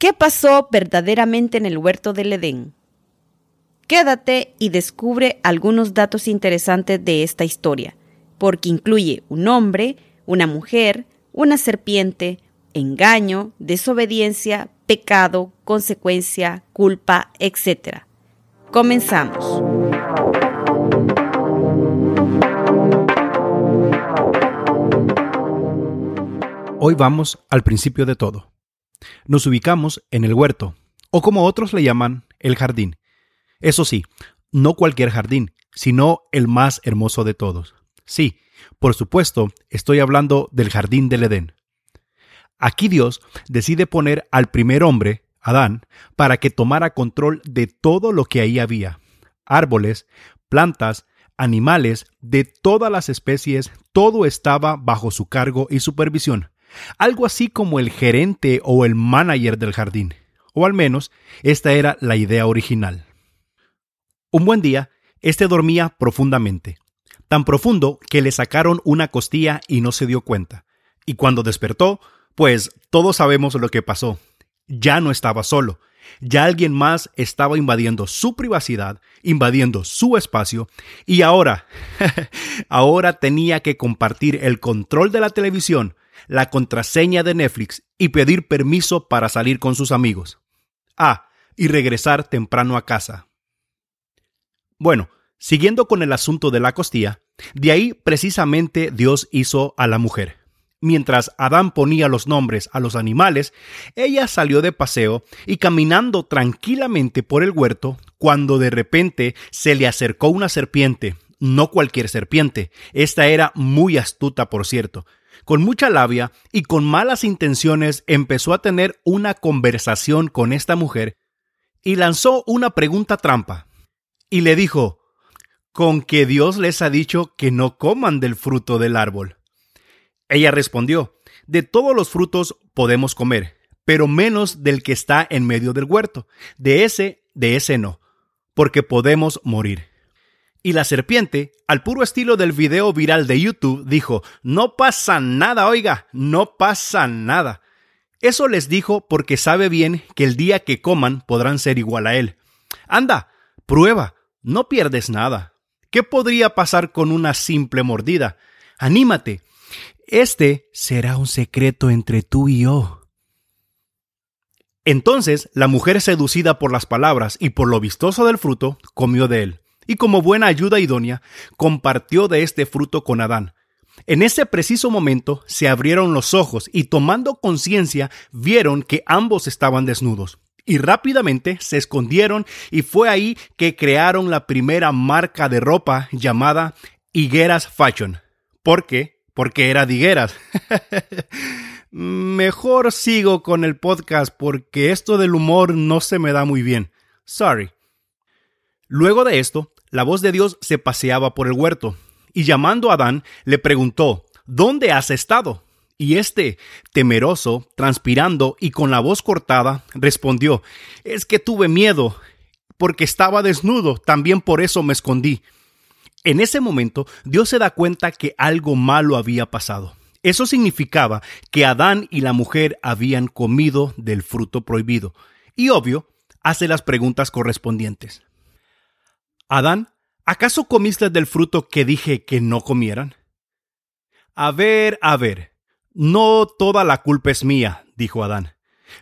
¿Qué pasó verdaderamente en el huerto del Edén? Quédate y descubre algunos datos interesantes de esta historia, porque incluye un hombre, una mujer, una serpiente, engaño, desobediencia, pecado, consecuencia, culpa, etc. Comenzamos. Hoy vamos al principio de todo. Nos ubicamos en el huerto, o como otros le llaman, el jardín. Eso sí, no cualquier jardín, sino el más hermoso de todos. Sí, por supuesto, estoy hablando del jardín del Edén. Aquí Dios decide poner al primer hombre, Adán, para que tomara control de todo lo que ahí había. Árboles, plantas, animales, de todas las especies, todo estaba bajo su cargo y supervisión. Algo así como el gerente o el manager del jardín. O al menos, esta era la idea original. Un buen día, este dormía profundamente, tan profundo que le sacaron una costilla y no se dio cuenta. Y cuando despertó, pues todos sabemos lo que pasó. Ya no estaba solo, ya alguien más estaba invadiendo su privacidad, invadiendo su espacio, y ahora, ahora tenía que compartir el control de la televisión, la contraseña de Netflix y pedir permiso para salir con sus amigos. Ah, y regresar temprano a casa. Bueno, siguiendo con el asunto de la costilla, de ahí precisamente Dios hizo a la mujer. Mientras Adán ponía los nombres a los animales, ella salió de paseo y caminando tranquilamente por el huerto, cuando de repente se le acercó una serpiente, no cualquier serpiente, esta era muy astuta por cierto, con mucha labia y con malas intenciones empezó a tener una conversación con esta mujer y lanzó una pregunta trampa y le dijo, con que Dios les ha dicho que no coman del fruto del árbol. Ella respondió, de todos los frutos podemos comer, pero menos del que está en medio del huerto. De ese, de ese no, porque podemos morir. Y la serpiente, al puro estilo del video viral de YouTube, dijo, no pasa nada, oiga, no pasa nada. Eso les dijo porque sabe bien que el día que coman podrán ser igual a él. Anda, prueba, no pierdes nada. ¿Qué podría pasar con una simple mordida? Anímate. Este será un secreto entre tú y yo. Entonces la mujer seducida por las palabras y por lo vistoso del fruto, comió de él, y como buena ayuda idónea, compartió de este fruto con Adán. En ese preciso momento se abrieron los ojos y tomando conciencia vieron que ambos estaban desnudos y rápidamente se escondieron y fue ahí que crearon la primera marca de ropa llamada Higueras Fashion. ¿Por qué? Porque era de higueras. Mejor sigo con el podcast porque esto del humor no se me da muy bien. Sorry. Luego de esto, la voz de Dios se paseaba por el huerto y llamando a Adán le preguntó, ¿Dónde has estado? Y este, temeroso, transpirando y con la voz cortada, respondió, Es que tuve miedo, porque estaba desnudo, también por eso me escondí. En ese momento, Dios se da cuenta que algo malo había pasado. Eso significaba que Adán y la mujer habían comido del fruto prohibido. Y obvio, hace las preguntas correspondientes. Adán, ¿acaso comiste del fruto que dije que no comieran? A ver, a ver, no toda la culpa es mía, dijo Adán.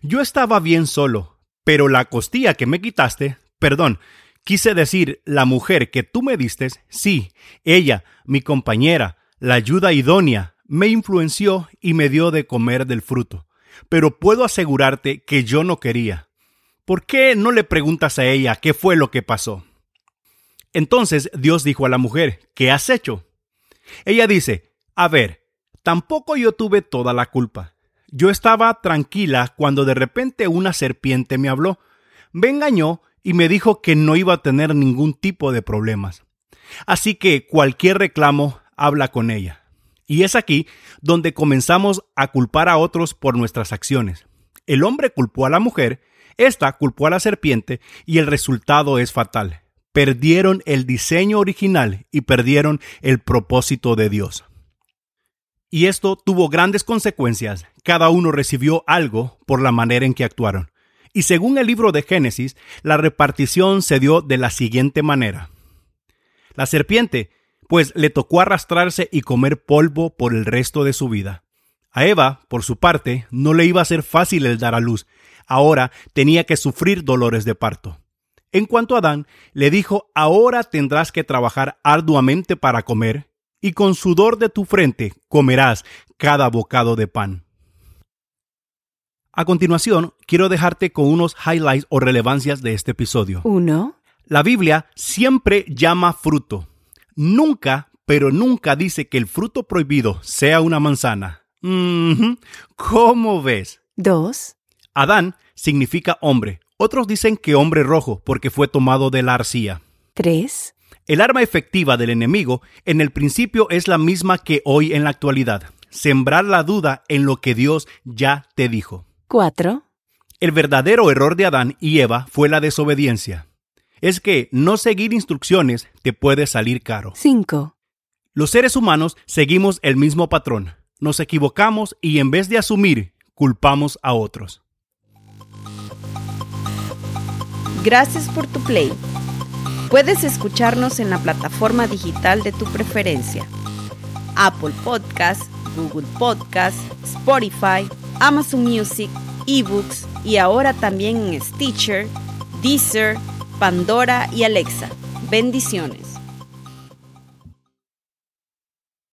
Yo estaba bien solo, pero la costilla que me quitaste, perdón, quise decir la mujer que tú me diste, sí, ella, mi compañera, la ayuda idónea, me influenció y me dio de comer del fruto. Pero puedo asegurarte que yo no quería. ¿Por qué no le preguntas a ella qué fue lo que pasó? Entonces Dios dijo a la mujer, ¿qué has hecho? Ella dice, a ver, Tampoco yo tuve toda la culpa. Yo estaba tranquila cuando de repente una serpiente me habló. Me engañó y me dijo que no iba a tener ningún tipo de problemas. Así que cualquier reclamo habla con ella. Y es aquí donde comenzamos a culpar a otros por nuestras acciones. El hombre culpó a la mujer, esta culpó a la serpiente y el resultado es fatal. Perdieron el diseño original y perdieron el propósito de Dios. Y esto tuvo grandes consecuencias. Cada uno recibió algo por la manera en que actuaron. Y según el libro de Génesis, la repartición se dio de la siguiente manera. La serpiente, pues le tocó arrastrarse y comer polvo por el resto de su vida. A Eva, por su parte, no le iba a ser fácil el dar a luz. Ahora tenía que sufrir dolores de parto. En cuanto a Adán, le dijo, ahora tendrás que trabajar arduamente para comer, y con sudor de tu frente comerás cada bocado de pan. A continuación, quiero dejarte con unos highlights o relevancias de este episodio. Uno. La Biblia siempre llama fruto. Nunca, pero nunca dice que el fruto prohibido sea una manzana. ¿Cómo ves? Dos. Adán significa hombre. Otros dicen que hombre rojo porque fue tomado de la arcilla. Tres. El arma efectiva del enemigo en el principio es la misma que hoy en la actualidad. Sembrar la duda en lo que Dios ya te dijo. 4. El verdadero error de Adán y Eva fue la desobediencia. Es que no seguir instrucciones te puede salir caro. 5. Los seres humanos seguimos el mismo patrón. Nos equivocamos y en vez de asumir, culpamos a otros. Gracias por tu play. Puedes escucharnos en la plataforma digital de tu preferencia. Apple Podcast, Google Podcast, Spotify, Amazon Music, eBooks y ahora también en Stitcher, Deezer, Pandora y Alexa. Bendiciones.